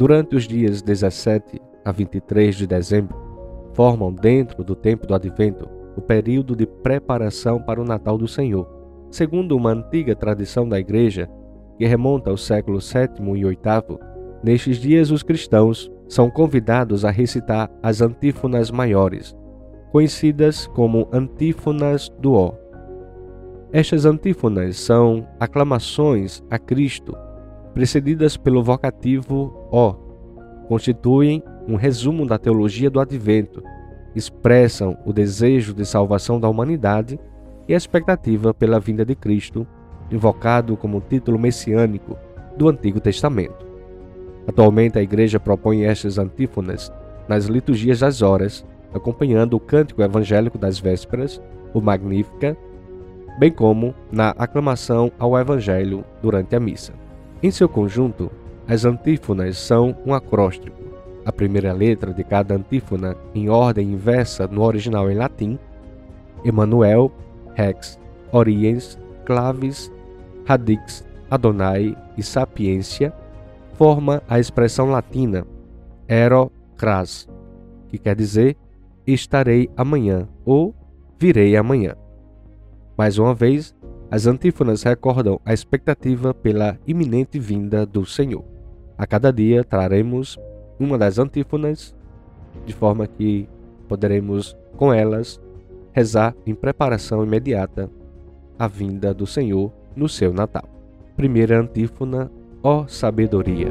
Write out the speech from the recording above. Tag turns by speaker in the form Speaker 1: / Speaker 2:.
Speaker 1: Durante os dias 17 a 23 de dezembro, formam dentro do tempo do advento o período de preparação para o Natal do Senhor. Segundo uma antiga tradição da Igreja, que remonta ao século VII e VIII, nestes dias os cristãos são convidados a recitar as antífonas maiores, conhecidas como antífonas do Ó. Estas antífonas são aclamações a Cristo, precedidas pelo vocativo Ó. Constituem um resumo da teologia do advento, expressam o desejo de salvação da humanidade e a expectativa pela vinda de Cristo, invocado como título messiânico do Antigo Testamento. Atualmente, a Igreja propõe estas antífonas nas liturgias das horas acompanhando o cântico evangélico das vésperas, o Magnífica, bem como na aclamação ao Evangelho durante a missa. Em seu conjunto, as antífonas são um acróstico. A primeira letra de cada antífona, em ordem inversa no original em latim, Emmanuel, Rex, Oriens, Clavis, Radix, Adonai e Sapiência, forma a expressão latina Ero Cras, que quer dizer estarei amanhã ou virei amanhã. Mais uma vez, as antífonas recordam a expectativa pela iminente vinda do Senhor. A cada dia traremos uma das antífonas, de forma que poderemos, com elas, rezar em preparação imediata à vinda do Senhor no seu Natal. Primeira antífona, ó sabedoria.